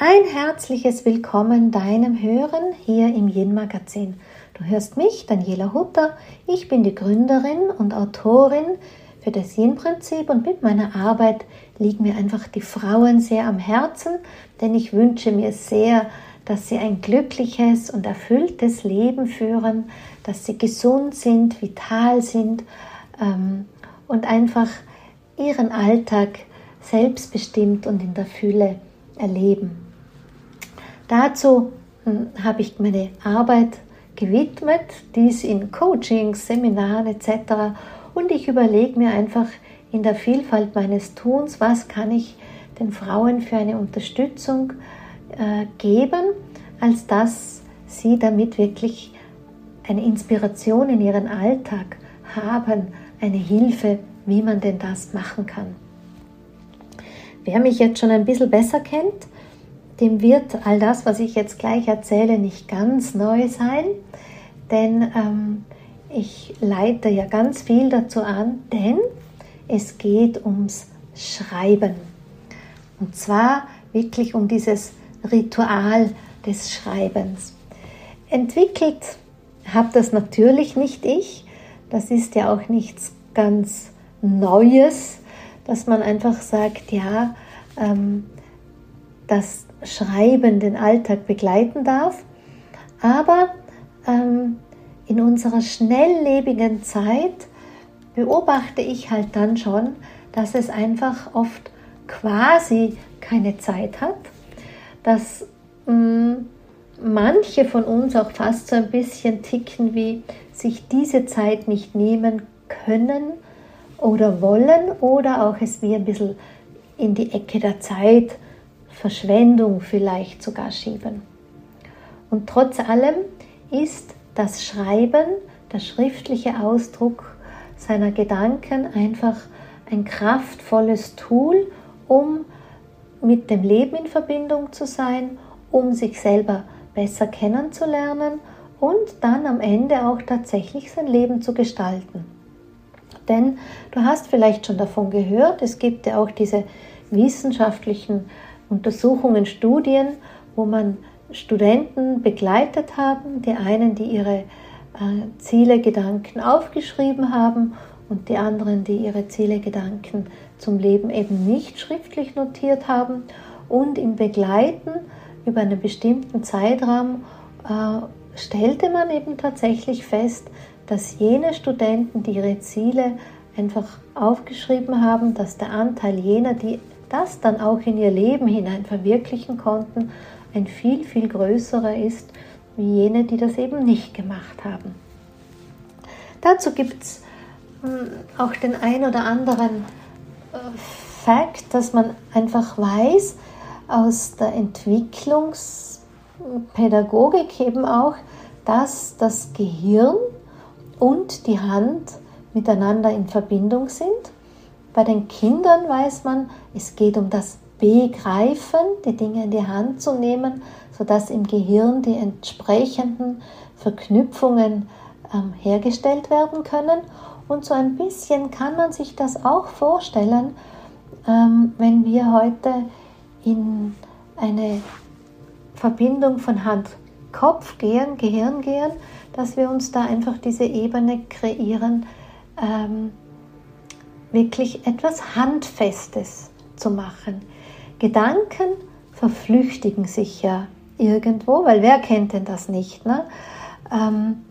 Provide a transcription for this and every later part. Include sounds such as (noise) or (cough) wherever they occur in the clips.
Ein herzliches Willkommen deinem Hören hier im Yin Magazin. Du hörst mich, Daniela Hutter. Ich bin die Gründerin und Autorin für das Yin-Prinzip und mit meiner Arbeit liegen mir einfach die Frauen sehr am Herzen, denn ich wünsche mir sehr, dass sie ein glückliches und erfülltes Leben führen, dass sie gesund sind, vital sind ähm, und einfach ihren Alltag selbstbestimmt und in der Fülle erleben. Dazu hm, habe ich meine Arbeit gewidmet, dies in Coachings, Seminaren etc. Und ich überlege mir einfach in der Vielfalt meines Tuns, was kann ich den Frauen für eine Unterstützung äh, geben, als dass sie damit wirklich eine Inspiration in ihren Alltag haben, eine Hilfe, wie man denn das machen kann. Wer mich jetzt schon ein bisschen besser kennt, dem wird all das, was ich jetzt gleich erzähle, nicht ganz neu sein, denn ähm, ich leite ja ganz viel dazu an, denn es geht ums Schreiben. Und zwar wirklich um dieses Ritual des Schreibens. Entwickelt habe das natürlich nicht ich. Das ist ja auch nichts ganz Neues, dass man einfach sagt, ja, ähm, das Schreiben den Alltag begleiten darf. Aber ähm, in unserer schnelllebigen Zeit beobachte ich halt dann schon, dass es einfach oft quasi keine Zeit hat, dass mh, mm, manche von uns auch fast so ein bisschen ticken wie sich diese Zeit nicht nehmen können oder wollen oder auch es wie ein bisschen in die Ecke der Zeit Verschwendung vielleicht sogar schieben. Und trotz allem ist das Schreiben, der schriftliche Ausdruck seiner Gedanken einfach ein kraftvolles Tool, um mit dem Leben in Verbindung zu sein, um sich selber besser kennenzulernen und dann am Ende auch tatsächlich sein Leben zu gestalten. Denn du hast vielleicht schon davon gehört, es gibt ja auch diese wissenschaftlichen Untersuchungen, Studien, wo man Studenten begleitet haben, die einen, die ihre äh, Ziele, Gedanken aufgeschrieben haben und die anderen, die ihre Ziele, Gedanken zum Leben eben nicht schriftlich notiert haben und im Begleiten über einen bestimmten Zeitraum äh, stellte man eben tatsächlich fest, dass jene Studenten, die ihre Ziele einfach aufgeschrieben haben, dass der Anteil jener, die das dann auch in ihr Leben hinein verwirklichen konnten, ein viel, viel größerer ist wie jene, die das eben nicht gemacht haben. Dazu gibt es hm, auch den ein oder anderen äh, Fakt, dass man einfach weiß aus der Entwicklungspädagogik eben auch, dass das Gehirn und die Hand miteinander in Verbindung sind bei den Kindern weiß man, es geht um das Begreifen, die Dinge in die Hand zu nehmen, sodass im Gehirn die entsprechenden Verknüpfungen ähm, hergestellt werden können. Und so ein bisschen kann man sich das auch vorstellen, ähm, wenn wir heute in eine Verbindung von Hand-Kopf gehen, Gehirn gehen, dass wir uns da einfach diese Ebene kreieren, ähm, wirklich etwas Handfestes zu machen. Gedanken verflüchtigen sich ja irgendwo, weil wer kennt denn das nicht, ne? Ähm,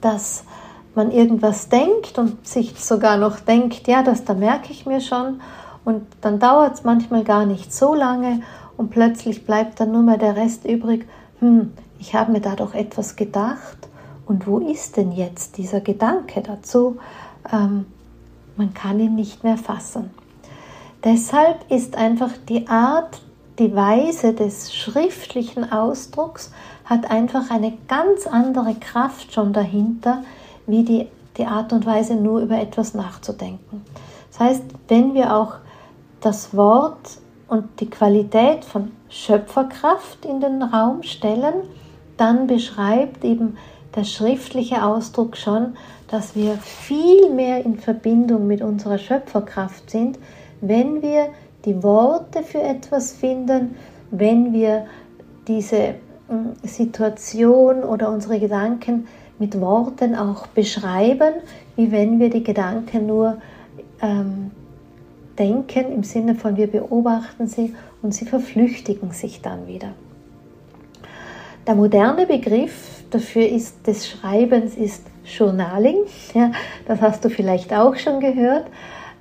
dass man irgendwas denkt und sich sogar noch denkt, ja, das da merke ich mir schon und dann dauert es manchmal gar nicht so lange und plötzlich bleibt dann nur mehr der Rest übrig, hm, ich habe mir da doch etwas gedacht und wo ist denn jetzt dieser Gedanke dazu? Ähm, man kann ihn nicht mehr fassen. Deshalb ist einfach die Art, die Weise des schriftlichen Ausdrucks hat einfach eine ganz andere Kraft schon dahinter, wie die, die Art und Weise nur über etwas nachzudenken. Das heißt, wenn wir auch das Wort und die Qualität von Schöpferkraft in den Raum stellen, dann beschreibt eben der schriftliche Ausdruck schon, dass wir viel mehr in Verbindung mit unserer Schöpferkraft sind, wenn wir die Worte für etwas finden, wenn wir diese mm, Situation oder unsere Gedanken mit Worten auch beschreiben, wie wenn wir die Gedanken nur ähm, denken, im Sinne von wir beobachten sie und sie verflüchtigen sich dann wieder. Der moderne Begriff dafür ist, des Schreibens ist Journaling. Ja, das hast du vielleicht auch schon gehört.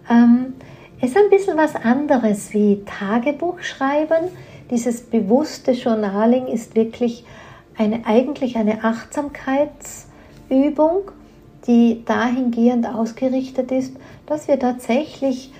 Ähm, ist ein bisschen was anderes wie Tagebuch schreiben. Dieses bewusste Journaling ist wirklich eine, eigentlich eine Achtsamkeitsübung, die dahingehend ausgerichtet ist, dass wir tatsächlich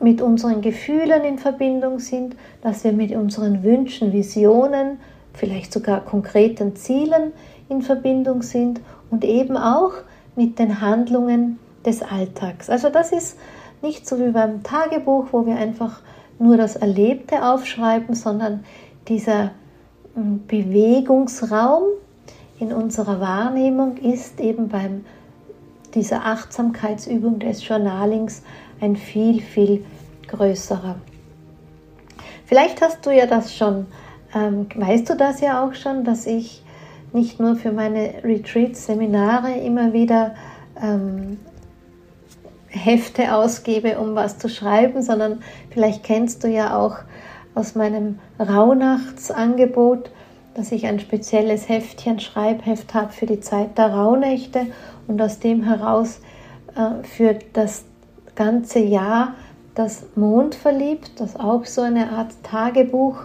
mit unseren Gefühlen in Verbindung sind, dass wir mit unseren Wünschen, Visionen, vielleicht sogar konkreten Zielen in Verbindung sind und eben auch mit den Handlungen des Alltags. Also das ist nicht so wie beim Tagebuch, wo wir einfach nur das Erlebte aufschreiben, sondern dieser hm, Bewegungsraum in unserer Wahrnehmung ist eben beim dieser Achtsamkeitsübung des Journalings ein viel, viel größerer. Vielleicht hast du ja das schon, ähm, weißt du das ja auch schon, dass ich nicht nur für meine Retreats, Seminare immer wieder ähm, Hefte ausgebe, um was zu schreiben, sondern vielleicht kennst du ja auch aus meinem Rauhnachtsangebot, dass ich ein spezielles Heftchen, Schreibheft habe für die Zeit der Rauhnächte und aus dem heraus äh, für das ganze Jahr das Mond verliebt, das auch so eine Art Tagebuch,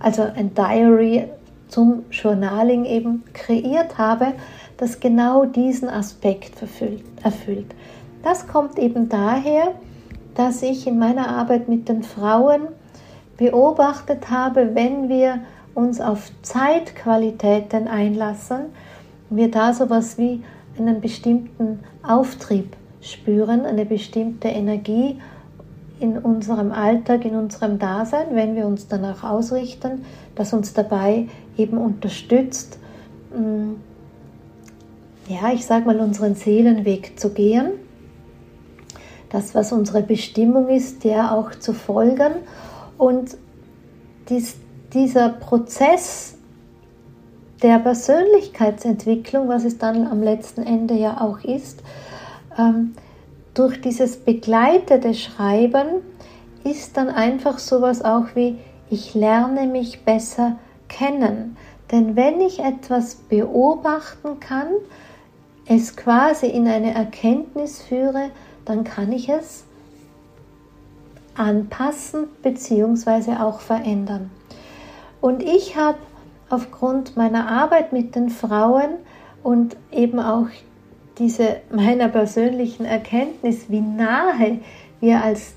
also ein Diary zum Journaling eben kreiert habe, das genau diesen Aspekt erfüllt. Das kommt eben daher, dass ich in meiner Arbeit mit den Frauen beobachtet habe, wenn wir uns auf Zeitqualitäten einlassen, wir da sowas wie einen bestimmten Auftrieb spüren, eine bestimmte Energie in unserem Alltag, in unserem Dasein, wenn wir uns danach ausrichten, das uns dabei eben unterstützt, mm, ja, ich sage mal, unseren Seelenweg zu gehen das, was unsere Bestimmung ist, der auch zu folgen. Und dies, dieser Prozess der Persönlichkeitsentwicklung, was es dann am letzten Ende ja auch ist, ähm, durch dieses begleitete Schreiben ist dann einfach sowas auch wie, ich lerne mich besser kennen. Denn wenn ich etwas beobachten kann, es quasi in eine Erkenntnis führe, dann kann ich es anpassen bzw. auch verändern. Und ich habe aufgrund meiner Arbeit mit den Frauen und eben auch diese meiner persönlichen Erkenntnis, wie nahe wir als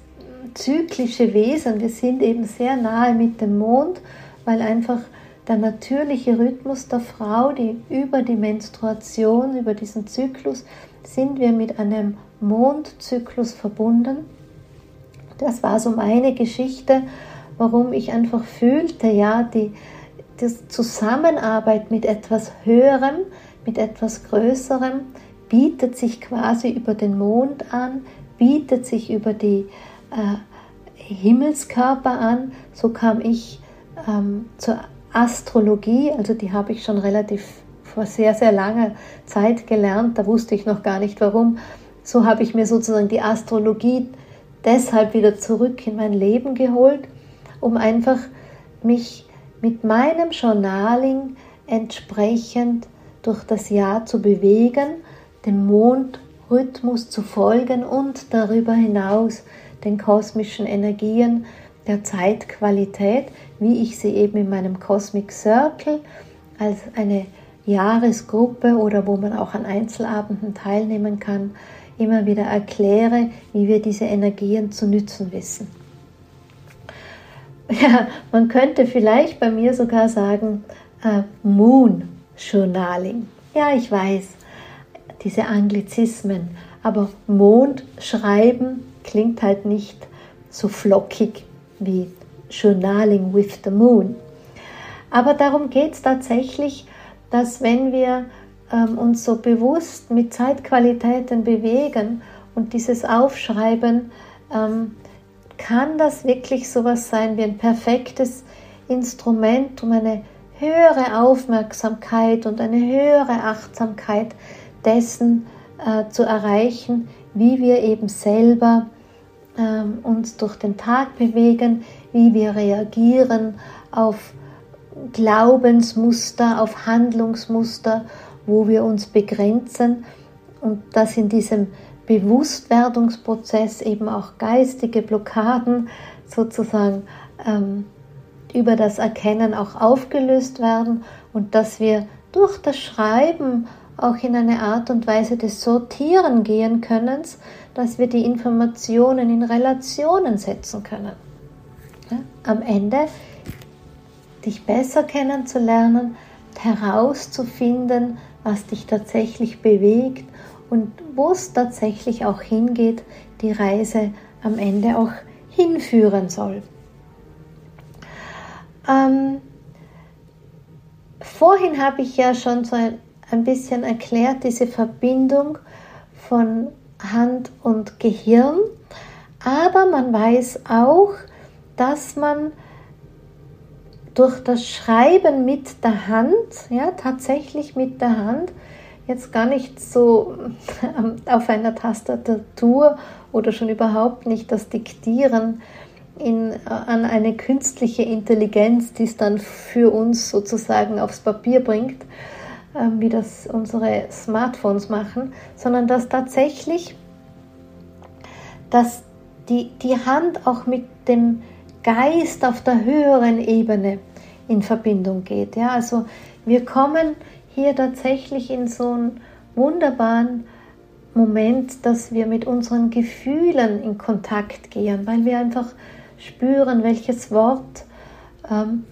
zyklische Wesen, wir sind eben sehr nahe mit dem Mond, weil einfach der natürliche Rhythmus der Frau, die über die Menstruation, über diesen Zyklus, sind wir mit einem Mondzyklus verbunden. Das war so meine Geschichte, warum ich einfach fühlte, ja, die, die Zusammenarbeit mit etwas Höherem, mit etwas Größerem bietet sich quasi über den Mond an, bietet sich über die äh, Himmelskörper an. So kam ich ähm, zur Astrologie, also die habe ich schon relativ vor sehr, sehr langer Zeit gelernt, da wusste ich noch gar nicht warum, so habe ich mir sozusagen die Astrologie deshalb wieder zurück in mein Leben geholt, um einfach mich mit meinem Journaling entsprechend durch das Jahr zu bewegen, dem Mondrhythmus zu folgen und darüber hinaus den kosmischen Energien der Zeitqualität, wie ich sie eben in meinem Cosmic Circle als eine Jahresgruppe oder wo man auch an Einzelabenden teilnehmen kann, immer wieder erkläre, wie wir diese Energien zu nützen wissen. Ja, man könnte vielleicht bei mir sogar sagen, äh, Moon Journaling. Ja, ich weiß, diese Anglizismen, aber Mond schreiben klingt halt nicht so flockig wie Journaling with the Moon. Aber darum geht es tatsächlich, dass wenn wir ähm, uns so bewusst mit Zeitqualitäten bewegen und dieses Aufschreiben, ähm, kann das wirklich sowas sein wie ein perfektes Instrument, um eine höhere Aufmerksamkeit und eine höhere Achtsamkeit dessen äh, zu erreichen, wie wir eben selber ähm, uns durch den Tag bewegen, wie wir reagieren auf Glaubensmuster, auf Handlungsmuster, wo wir uns begrenzen und dass in diesem Bewusstwerdungsprozess eben auch geistige Blockaden sozusagen ähm, über das Erkennen auch aufgelöst werden und dass wir durch das Schreiben auch in eine Art und Weise des Sortieren gehen können, dass wir die Informationen in Relationen setzen können. Ja, am Ende dich besser kennenzulernen, herauszufinden, was dich tatsächlich bewegt und wo es tatsächlich auch hingeht, die Reise am Ende auch hinführen soll. Ähm, vorhin habe ich ja schon so ein, ein bisschen erklärt, diese Verbindung von Hand und Gehirn, aber man weiß auch, dass man durch das Schreiben mit der Hand, ja, tatsächlich mit der Hand, jetzt gar nicht so (laughs) auf einer Tastatur oder schon überhaupt nicht das Diktieren in, an eine künstliche Intelligenz, die es dann für uns sozusagen aufs Papier bringt, wie das unsere Smartphones machen, sondern dass tatsächlich dass die, die Hand auch mit dem Geist auf der höheren Ebene in Verbindung geht. Ja, also wir kommen hier tatsächlich in so einen wunderbaren Moment, dass wir mit unseren Gefühlen in Kontakt gehen, weil wir einfach spüren, welches Wort ähm,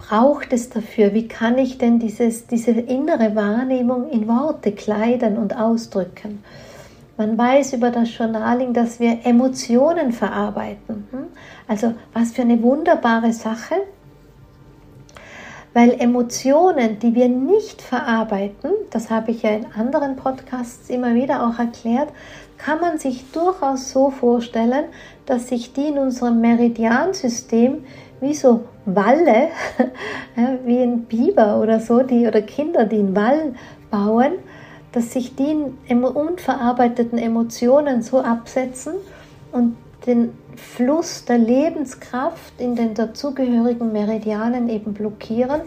braucht es dafür, wie kann ich denn dieses, diese innere Wahrnehmung in Worte kleiden und ausdrücken. Man weiß über das Journaling, dass wir Emotionen verarbeiten. Hm? Also was für eine wunderbare Sache, weil Emotionen, die wir nicht verarbeiten, das habe ich ja in anderen Podcasts immer wieder auch erklärt, kann man sich durchaus so vorstellen, dass sich die in unserem Meridiansystem wie so Walle, (laughs) wie ein Biber oder so, die, oder Kinder, die einen Wall bauen, dass sich die unverarbeiteten Emotionen so absetzen und den Fluss der Lebenskraft in den dazugehörigen Meridianen eben blockieren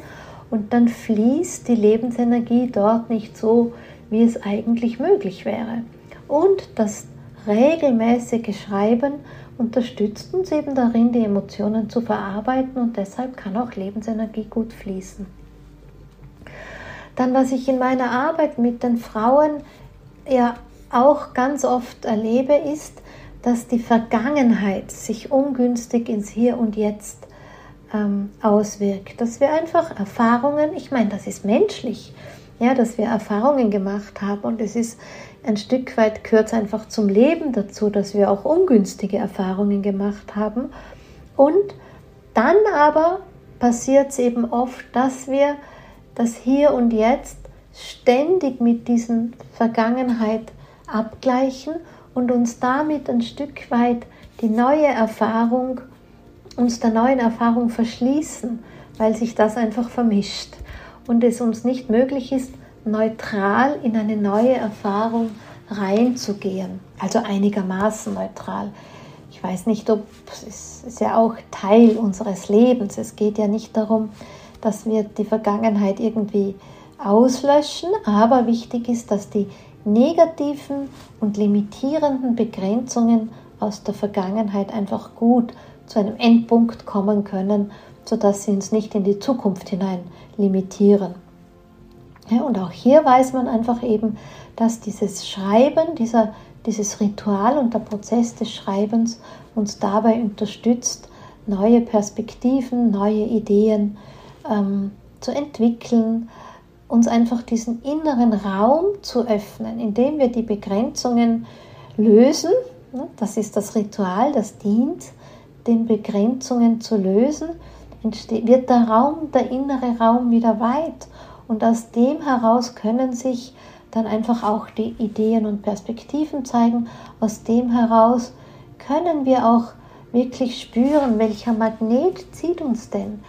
und dann fließt die Lebensenergie dort nicht so, wie es eigentlich möglich wäre. Und das regelmäßige Schreiben unterstützt uns eben darin, die Emotionen zu verarbeiten und deshalb kann auch Lebensenergie gut fließen. Dann, was ich in meiner Arbeit mit den Frauen ja auch ganz oft erlebe, ist, dass die Vergangenheit sich ungünstig ins Hier und Jetzt ähm, auswirkt. Dass wir einfach Erfahrungen, ich meine, das ist menschlich, ja, dass wir Erfahrungen gemacht haben und es ist ein Stück weit gehört einfach zum Leben dazu, dass wir auch ungünstige Erfahrungen gemacht haben. Und dann aber passiert es eben oft, dass wir das Hier und Jetzt ständig mit diesen Vergangenheit abgleichen und uns damit ein Stück weit die neue Erfahrung, uns der neuen Erfahrung verschließen, weil sich das einfach vermischt und es uns nicht möglich ist, neutral in eine neue Erfahrung reinzugehen. Also einigermaßen neutral. Ich weiß nicht, ob es ist ja auch Teil unseres Lebens. Es geht ja nicht darum, dass wir die Vergangenheit irgendwie auslöschen, aber wichtig ist, dass die negativen und limitierenden Begrenzungen aus der Vergangenheit einfach gut zu einem Endpunkt kommen können, sodass sie uns nicht in die Zukunft hinein limitieren. Und auch hier weiß man einfach eben, dass dieses Schreiben, dieser, dieses Ritual und der Prozess des Schreibens uns dabei unterstützt, neue Perspektiven, neue Ideen ähm, zu entwickeln, uns einfach diesen inneren Raum zu öffnen, indem wir die Begrenzungen lösen. Ne, das ist das Ritual, das dient, den Begrenzungen zu lösen, wird der Raum, der innere Raum wieder weit und aus dem heraus können sich dann einfach auch die Ideen und Perspektiven zeigen. Aus dem heraus können wir auch wirklich spüren, welcher Magnet zieht uns denn?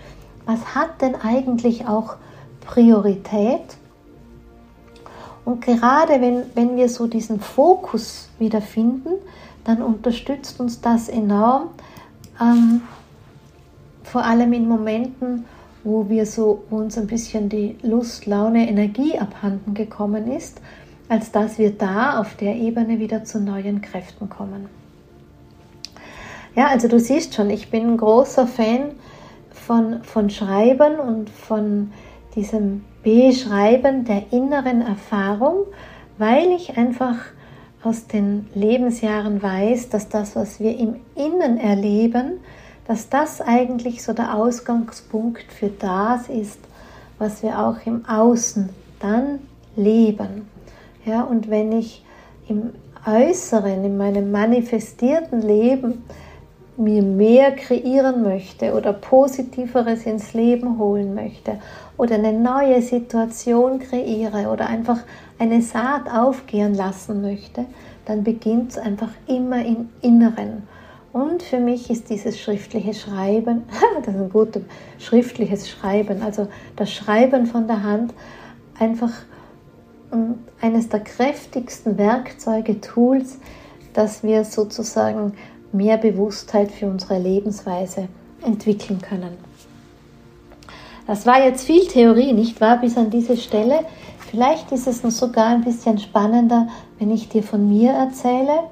Was hat denn eigentlich auch Priorität? Und gerade wenn, wenn wir so diesen Fokus wieder finden, dann unterstützt uns das enorm, ähm, vor allem in Momenten, wo wir so uns ein bisschen die Lust, Laune, Energie abhanden gekommen ist, als dass wir da auf der Ebene wieder zu neuen Kräften kommen. Ja, also du siehst schon, ich bin ein großer Fan von, von Schreiben und von diesem Beschreiben der inneren Erfahrung, weil ich einfach aus den Lebensjahren weiß, dass das, was wir im Innen erleben, dass das eigentlich so der Ausgangspunkt für das ist, was wir auch im Außen dann leben. Ja, und wenn ich im Äußeren, in meinem manifestierten Leben mir mehr kreieren möchte oder Positiveres ins Leben holen möchte oder eine neue Situation kreiere oder einfach eine Saat aufgehen lassen möchte, dann beginnt es einfach immer im Inneren. Und für mich ist dieses schriftliche Schreiben, (laughs) das ist ein gutes schriftliches Schreiben, also das Schreiben von der Hand, einfach ähm, eines der kräftigsten Werkzeuge, Tools, dass wir sozusagen mehr Bewusstheit für unsere Lebensweise entwickeln können. Das war jetzt viel Theorie, nicht wahr, bis an diese Stelle. Vielleicht ist es sogar ein bisschen spannender, wenn ich dir von mir erzähle.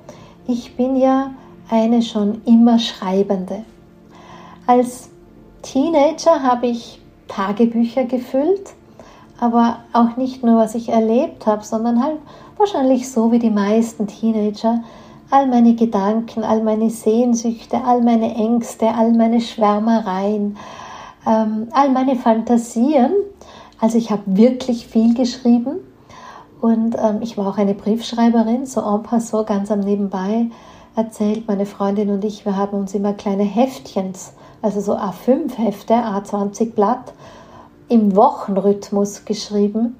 Ich bin ja eine schon immer Schreibende. Als Teenager habe ich Tagebücher gefüllt, aber auch nicht nur, was ich erlebt habe, sondern halt wahrscheinlich so wie die meisten Teenager all meine Gedanken, all meine Sehnsüchte, all meine Ängste, all meine Schwärmereien, ähm, all meine Fantasien. Also ich habe wirklich viel geschrieben und ähm, ich war auch eine Briefschreiberin, so en passant, ganz am Nebenbei erzählt meine Freundin und ich, wir haben uns immer kleine Heftchens, also so A5 Hefte, A20 Blatt, im Wochenrhythmus geschrieben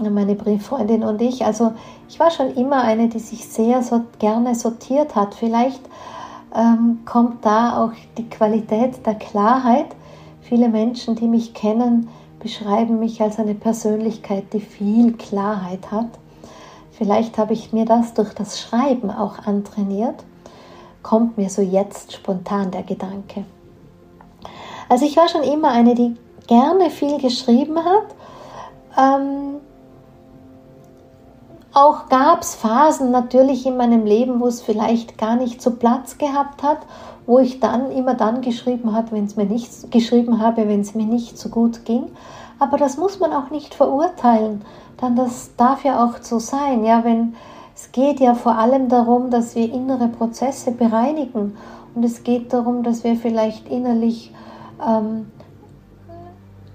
meine Brieffreundin und ich. Also ich war schon immer eine, die sich sehr so gerne sortiert hat. Vielleicht ähm, kommt da auch die Qualität der Klarheit. Viele Menschen, die mich kennen, beschreiben mich als eine Persönlichkeit, die viel Klarheit hat. Vielleicht habe ich mir das durch das Schreiben auch antrainiert. Kommt mir so jetzt spontan der Gedanke. Also ich war schon immer eine, die gerne viel geschrieben hat. Ähm, auch gab es Phasen natürlich in meinem Leben, wo es vielleicht gar nicht so Platz gehabt hat, wo ich dann immer dann geschrieben habe, wenn es mir nicht geschrieben habe, wenn es mir nicht so gut ging. Aber das muss man auch nicht verurteilen, dann das darf ja auch so sein. Ja, wenn es geht ja vor allem darum, dass wir innere Prozesse bereinigen und es geht darum, dass wir vielleicht innerlich ähm,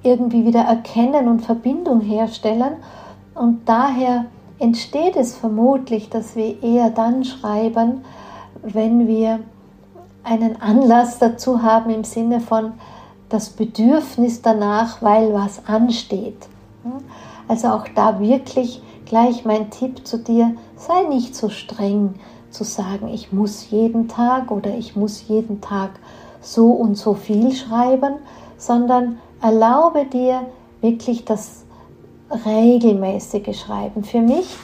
irgendwie wieder erkennen und Verbindung herstellen und daher entsteht es vermutlich, dass wir eher dann schreiben, wenn wir einen Anlass dazu haben im Sinne von das Bedürfnis danach, weil was ansteht. Also auch da wirklich gleich mein Tipp zu dir, sei nicht so streng zu sagen, ich muss jeden Tag oder ich muss jeden Tag so und so viel schreiben, sondern erlaube dir wirklich das regelmäßige Schreiben. Für mich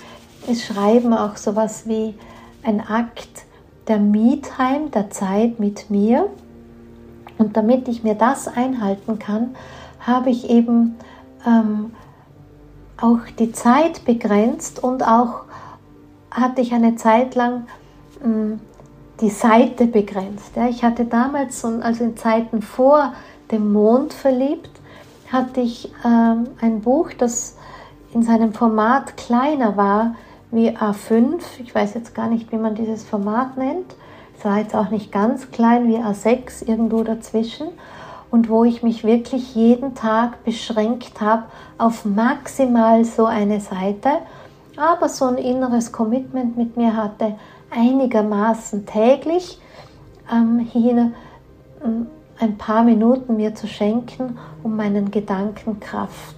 ist Schreiben auch sowas wie ein Akt der Me-Time, der Zeit mit mir. Und damit ich mir das einhalten kann, habe ich eben ähm, auch die Zeit begrenzt und auch hatte ich eine Zeit lang ähm, die Seite begrenzt. Ja, ich hatte damals, also in Zeiten vor dem Mond verliebt, hatte ich ähm, ein Buch, das in seinem Format kleiner war wie A5. Ich weiß jetzt gar nicht, wie man dieses Format nennt. Es war jetzt auch nicht ganz klein wie A6, irgendwo dazwischen. Und wo ich mich wirklich jeden Tag beschränkt habe auf maximal so eine Seite, aber so ein inneres Commitment mit mir hatte, einigermaßen täglich ähm, hier ähm, ein paar Minuten mir zu schenken, um meinen Gedanken Kraft,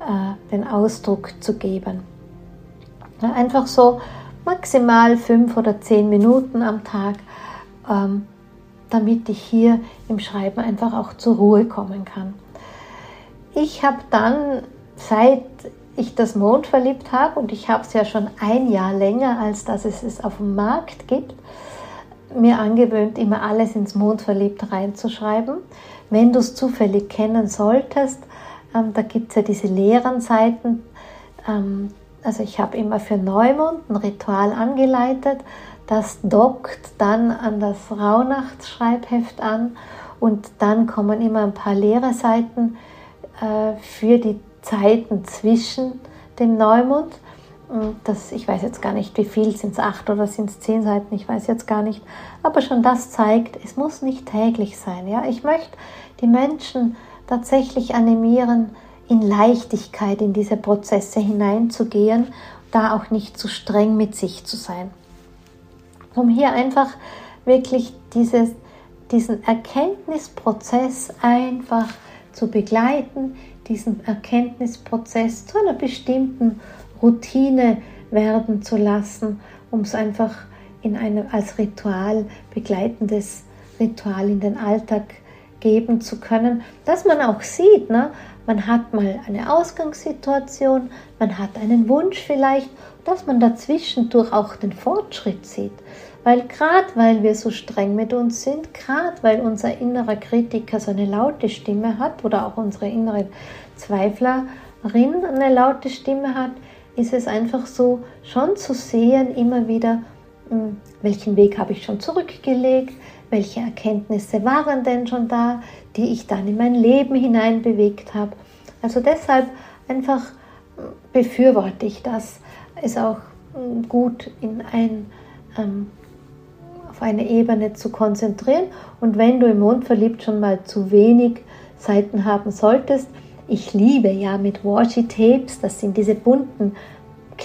äh, den Ausdruck zu geben. Einfach so maximal fünf oder zehn Minuten am Tag. Ähm, damit ich hier im Schreiben einfach auch zur Ruhe kommen kann. Ich habe dann, seit ich das Mond verliebt habe, und ich habe es ja schon ein Jahr länger, als dass es es auf dem Markt gibt, mir angewöhnt, immer alles ins Mond verliebt reinzuschreiben. Wenn du es zufällig kennen solltest, ähm, da gibt es ja diese leeren Seiten. Ähm, also ich habe immer für Neumond ein Ritual angeleitet. Das dockt dann an das Rauhnachtsschreibheft an und dann kommen immer ein paar leere Seiten äh, für die Zeiten zwischen dem Neumond. Das, ich weiß jetzt gar nicht, wie viel, sind es acht oder sind es zehn Seiten, ich weiß jetzt gar nicht. Aber schon das zeigt, es muss nicht täglich sein. Ja? Ich möchte die Menschen tatsächlich animieren, in Leichtigkeit in diese Prozesse hineinzugehen, da auch nicht zu streng mit sich zu sein. Um hier einfach wirklich dieses, diesen Erkenntnisprozess einfach zu begleiten, diesen Erkenntnisprozess zu einer bestimmten Routine werden zu lassen, um es einfach in einem als Ritual begleitendes Ritual in den Alltag geben zu können, dass man auch sieht, ne? Man hat mal eine Ausgangssituation, man hat einen Wunsch vielleicht, dass man dazwischendurch auch den Fortschritt sieht. Weil gerade weil wir so streng mit uns sind, gerade weil unser innerer Kritiker so eine laute Stimme hat oder auch unsere innere Zweiflerin eine laute Stimme hat, ist es einfach so, schon zu sehen immer wieder, hm, welchen Weg habe ich schon zurückgelegt, welche Erkenntnisse waren denn schon da, die ich dann in mein Leben hinein bewegt habe. Also deshalb einfach befürworte ich das, es auch hm, gut in ein ähm, auf eine Ebene zu konzentrieren. Und wenn du im Mond verliebt schon mal zu wenig Seiten haben solltest, ich liebe ja mit Washi-Tapes, das sind diese bunten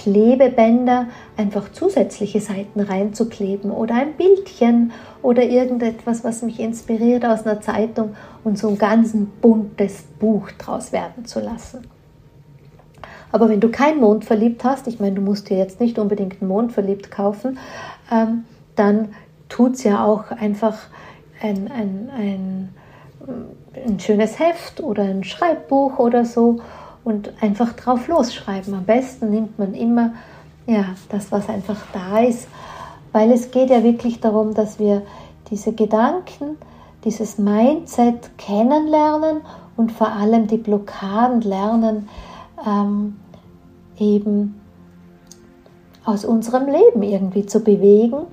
Klebebänder, einfach zusätzliche Seiten reinzukleben oder ein Bildchen oder irgendetwas, was mich inspiriert aus einer Zeitung und so ein ganz buntes Buch draus werden zu lassen. Aber wenn du kein Mond verliebt hast, ich meine, du musst dir jetzt nicht unbedingt einen Mond verliebt kaufen, ähm, dann tut es ja auch einfach ein, ein, ein, ein schönes Heft oder ein Schreibbuch oder so und einfach drauf losschreiben. Am besten nimmt man immer ja, das, was einfach da ist, weil es geht ja wirklich darum, dass wir diese Gedanken, dieses Mindset kennenlernen und vor allem die Blockaden lernen, ähm, eben aus unserem Leben irgendwie zu bewegen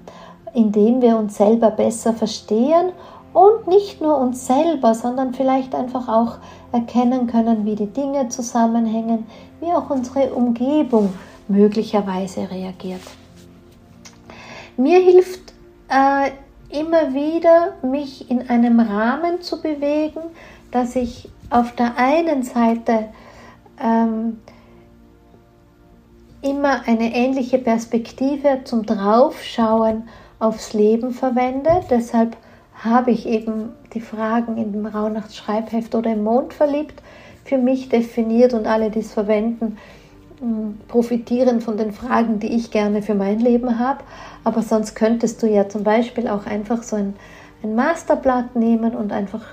indem wir uns selber besser verstehen und nicht nur uns selber, sondern vielleicht einfach auch erkennen können, wie die Dinge zusammenhängen, wie auch unsere Umgebung möglicherweise reagiert. Mir hilft äh, immer wieder, mich in einem Rahmen zu bewegen, dass ich auf der einen Seite ähm, immer eine ähnliche Perspektive zum Draufschauen aufs Leben verwende. Deshalb habe ich eben die Fragen in dem Rauhnachtsschreibheft oder im Mond verliebt für mich definiert und alle, die es verwenden, mm, profitieren von den Fragen, die ich gerne für mein Leben habe. Aber sonst könntest du ja zum Beispiel auch einfach so ein, ein Masterblatt nehmen und einfach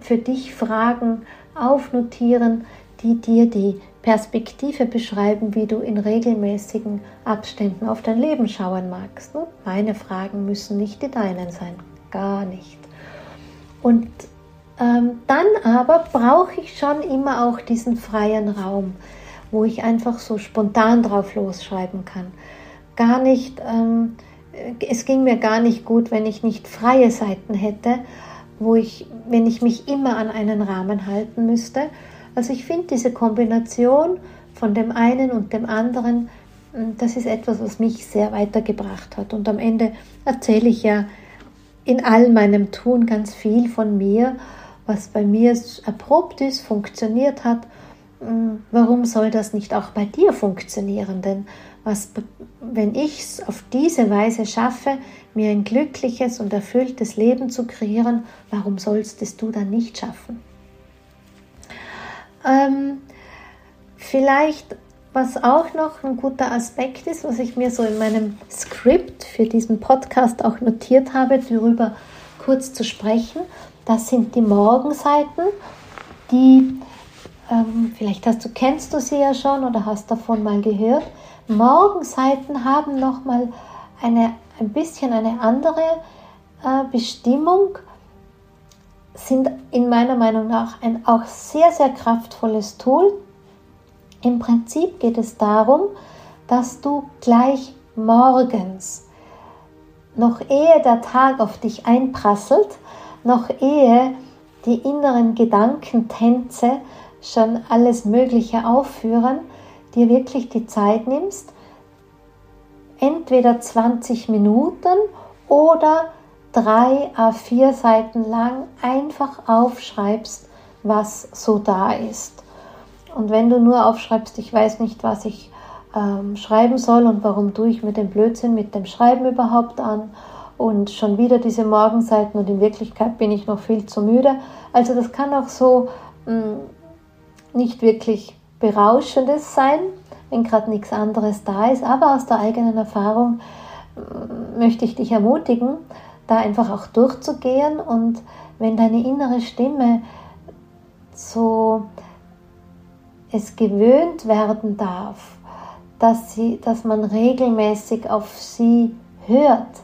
für dich Fragen aufnotieren, die dir die Perspektive beschreiben, wie du in regelmäßigen Abständen auf dein Leben schauen magst. Ne? Meine Fragen müssen nicht die deinen sein, gar nicht. Und ähm, dann aber brauche ich schon immer auch diesen freien Raum, wo ich einfach so spontan drauf losschreiben kann. Gar nicht, ähm, es ging mir gar nicht gut, wenn ich nicht freie Seiten hätte, wo ich, wenn ich mich immer an einen Rahmen halten müsste, also ich finde diese Kombination von dem einen und dem anderen, hm, das ist etwas, was mich sehr weitergebracht hat. Und am Ende erzähle ich ja in all meinem Tun ganz viel von mir, was bei mir erprobt ist, funktioniert hat. Hm, warum soll das nicht auch bei dir funktionieren? Denn was, wenn ich es auf diese Weise schaffe, mir ein glückliches und erfülltes Leben zu kreieren, warum sollst du dann nicht schaffen? Ähm, vielleicht, was auch noch ein guter Aspekt ist, was ich mir so in meinem Skript für diesen Podcast auch notiert habe, darüber kurz zu sprechen. Das sind die Morgenseiten, die ähm, vielleicht hast du kennst du sie ja schon oder hast davon mal gehört. Morgenseiten haben noch mal eine ein bisschen eine andere äh, Bestimmung, sind in meiner Meinung nach ein auch sehr sehr kraftvolles Tool. Im Prinzip geht es darum, dass du gleich morgens noch ehe der Tag auf dich einprasselt, noch ehe die inneren Gedankentänze schon alles Mögliche aufführen, dir wirklich die Zeit nimmst, entweder 20 Minuten oder drei A4 Seiten lang einfach aufschreibst, was so da ist. Und wenn du nur aufschreibst, ich weiß nicht, was ich ähm, schreiben soll und warum tue ich mir den Blödsinn mit dem Schreiben überhaupt an und schon wieder diese Morgenseiten und in Wirklichkeit bin ich noch viel zu müde. Also das kann auch so mh, mm, nicht wirklich berauschendes sein, wenn gerade nichts anderes da ist, aber aus der eigenen Erfahrung mh, möchte ich dich ermutigen, da einfach auch durchzugehen und wenn deine innere Stimme so es gewöhnt werden darf, dass, sie, dass man regelmäßig auf sie hört,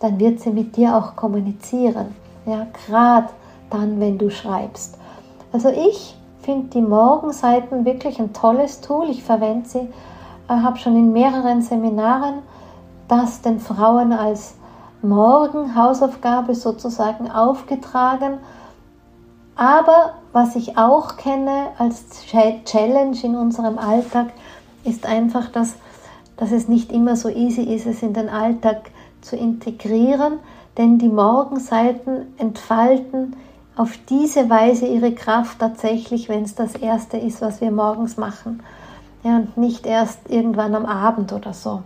dann wird sie mit dir auch kommunizieren. Ja, gerade dann, wenn du schreibst. Also ich finde die Morgenseiten wirklich ein tolles Tool. Ich verwende sie, äh, habe schon in mehreren Seminaren das den Frauen als Morgenhausaufgabe sozusagen aufgetragen. Aber was ich auch kenne als Challenge in unserem Alltag, ist einfach, dass, dass es nicht immer so easy ist, es in den Alltag zu integrieren, denn die Morgenseiten entfalten auf diese Weise ihre Kraft tatsächlich, wenn es das Erste ist, was wir morgens machen. Ja, und nicht erst irgendwann am Abend oder so.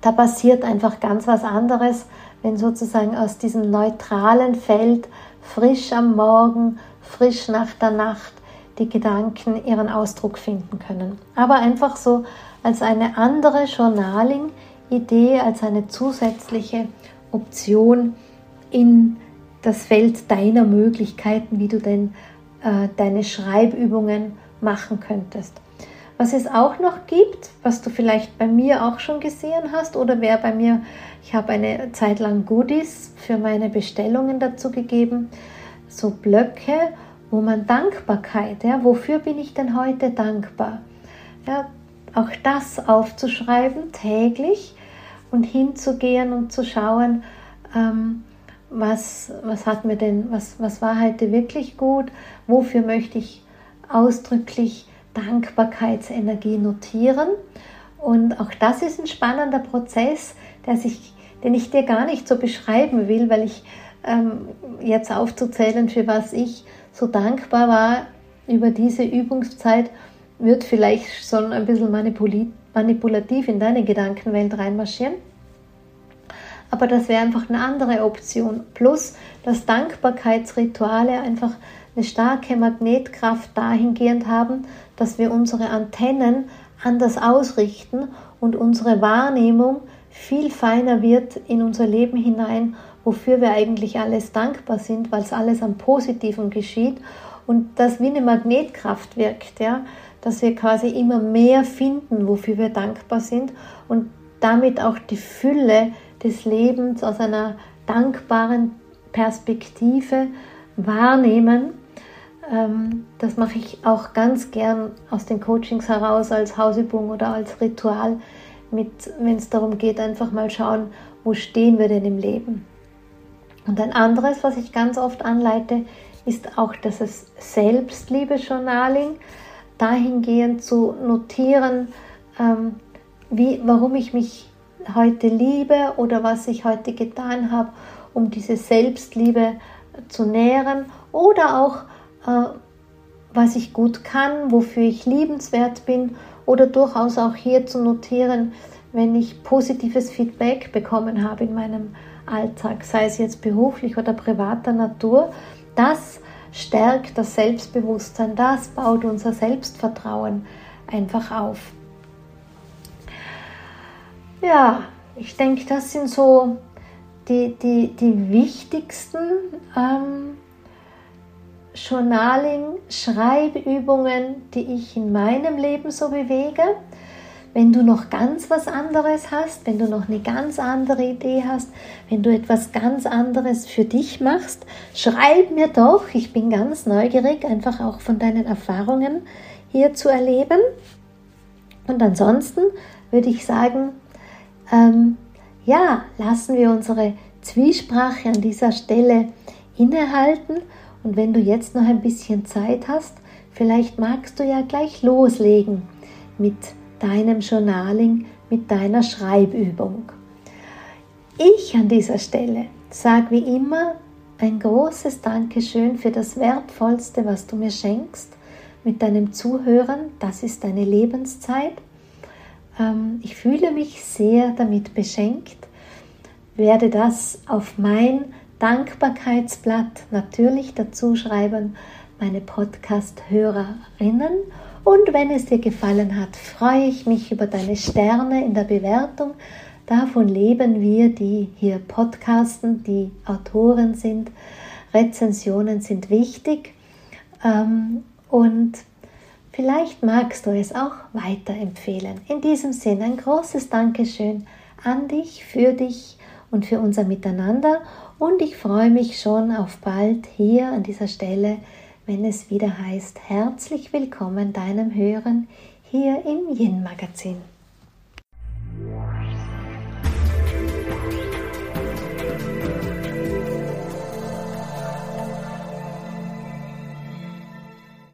Da passiert einfach ganz was anderes, wenn sozusagen aus diesem neutralen Feld frisch am Morgen, frisch nach der Nacht die Gedanken ihren Ausdruck finden können. Aber einfach so als eine andere Journaling-Idee, als eine zusätzliche Option in das Feld deiner Möglichkeiten, wie du denn äh, deine Schreibübungen machen könntest. Was es auch noch gibt, was du vielleicht bei mir auch schon gesehen hast oder wer bei mir, ich habe eine Zeit lang Goodies für meine Bestellungen dazu gegeben, so Blöcke wo man Dankbarkeit, ja, wofür bin ich denn heute dankbar? Ja, auch das aufzuschreiben täglich und hinzugehen und zu schauen, ähm, was, was hat mir denn, was, was war heute wirklich gut, wofür möchte ich ausdrücklich Dankbarkeitsenergie notieren. Und auch das ist ein spannender Prozess, der sich, den ich dir gar nicht so beschreiben will, weil ich jetzt aufzuzählen, für was ich so dankbar war über diese Übungszeit, wird vielleicht schon ein bisschen manipulativ in deine Gedankenwelt reinmarschieren. Aber das wäre einfach eine andere Option. Plus, dass Dankbarkeitsrituale einfach eine starke Magnetkraft dahingehend haben, dass wir unsere Antennen anders ausrichten und unsere Wahrnehmung viel feiner wird in unser Leben hinein wofür wir eigentlich alles dankbar sind, weil es alles am Positiven geschieht und das wie eine Magnetkraft wirkt, ja, dass wir quasi immer mehr finden, wofür wir dankbar sind und damit auch die Fülle des Lebens aus einer dankbaren Perspektive wahrnehmen. Ähm, das mache ich auch ganz gern aus den Coachings heraus als Hausübung oder als Ritual, wenn es darum geht, einfach mal schauen, wo stehen wir denn im Leben. Und ein anderes, was ich ganz oft anleite, ist auch das Selbstliebe-Journaling, dahingehend zu notieren, ähm, wie, warum ich mich heute liebe oder was ich heute getan habe, um diese Selbstliebe zu nähren oder auch, äh, was ich gut kann, wofür ich liebenswert bin oder durchaus auch hier zu notieren, wenn ich positives Feedback bekommen habe in meinem Alltag, sei es jetzt beruflich oder privater Natur, das stärkt das Selbstbewusstsein, das baut unser Selbstvertrauen einfach auf. Ja, ich denke, das sind so die, die, die wichtigsten ähm, Journaling, Schreibübungen, die ich in meinem Leben so bewege. Wenn du noch ganz was anderes hast, wenn du noch eine ganz andere Idee hast, wenn du etwas ganz anderes für dich machst, schreib mir doch. Ich bin ganz neugierig, einfach auch von deinen Erfahrungen hier zu erleben. Und ansonsten würde ich sagen, ähm, ja, lassen wir unsere Zwiesprache an dieser Stelle innehalten. Und wenn du jetzt noch ein bisschen Zeit hast, vielleicht magst du ja gleich loslegen mit deinem Journaling, mit deiner Schreibübung. Ich an dieser Stelle sage wie immer ein großes Dankeschön für das Wertvollste, was du mir schenkst mit deinem Zuhören. Das ist deine Lebenszeit. Ähm, ich fühle mich sehr damit beschenkt, werde das auf mein Dankbarkeitsblatt natürlich dazu schreiben, meine Podcast-Hörerinnen und wenn es dir gefallen hat, freue ich mich über deine Sterne in der Bewertung. Davon leben wir, die hier podcasten, die Autoren sind. Rezensionen sind wichtig. Ähm, und vielleicht magst du es auch weiterempfehlen. In diesem Sinne ein großes Dankeschön an dich, für dich und für unser Miteinander. Und ich freue mich schon auf bald hier an dieser Stelle wenn es wieder heißt, herzlich willkommen deinem Hören hier im Yin-Magazin.